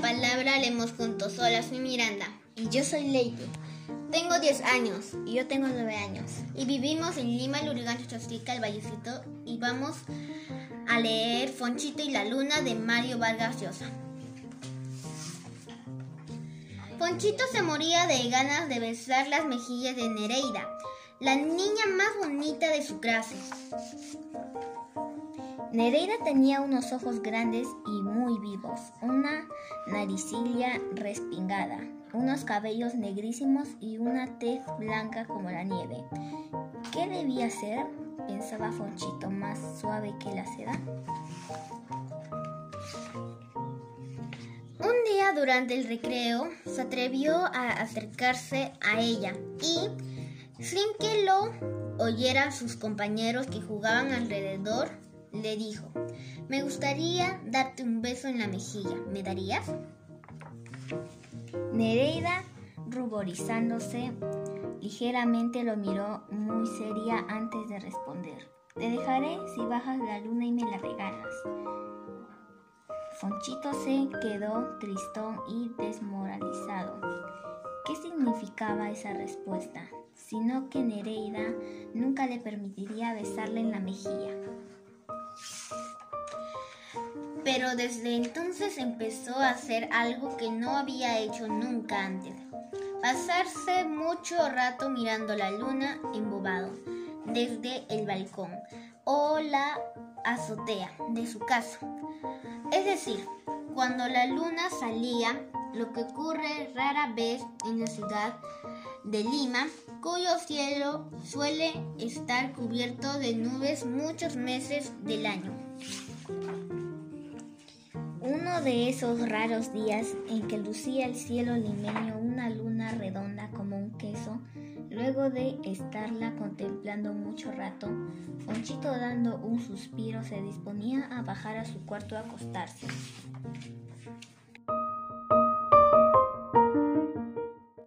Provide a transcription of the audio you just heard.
vivimos juntos. Hola, soy Miranda. Y yo soy Leite. Tengo 10 años. Y yo tengo 9 años. Y vivimos en Lima, Lurigancho, Chostica, el Vallecito. Y vamos a leer Fonchito y la Luna de Mario Vargas Llosa. Fonchito se moría de ganas de besar las mejillas de Nereida, la niña más bonita de su clase. Nereida tenía unos ojos grandes y muy vivos, una naricilla respingada, unos cabellos negrísimos y una tez blanca como la nieve. ¿Qué debía ser? pensaba Fonchito, más suave que la seda. Un día durante el recreo se atrevió a acercarse a ella y, sin que lo oyeran sus compañeros que jugaban alrededor, le dijo, me gustaría darte un beso en la mejilla, ¿me darías? Nereida, ruborizándose, ligeramente lo miró muy seria antes de responder. Te dejaré si bajas la luna y me la regalas. Fonchito se quedó tristón y desmoralizado. ¿Qué significaba esa respuesta? Sino que Nereida nunca le permitiría besarle en la mejilla. Pero desde entonces empezó a hacer algo que no había hecho nunca antes. Pasarse mucho rato mirando la luna embobado desde el balcón o la azotea de su casa. Es decir, cuando la luna salía, lo que ocurre rara vez en la ciudad de Lima, cuyo cielo suele estar cubierto de nubes muchos meses del año. De esos raros días en que lucía el cielo limeño una luna redonda como un queso, luego de estarla contemplando mucho rato, Fonchito dando un suspiro se disponía a bajar a su cuarto a acostarse.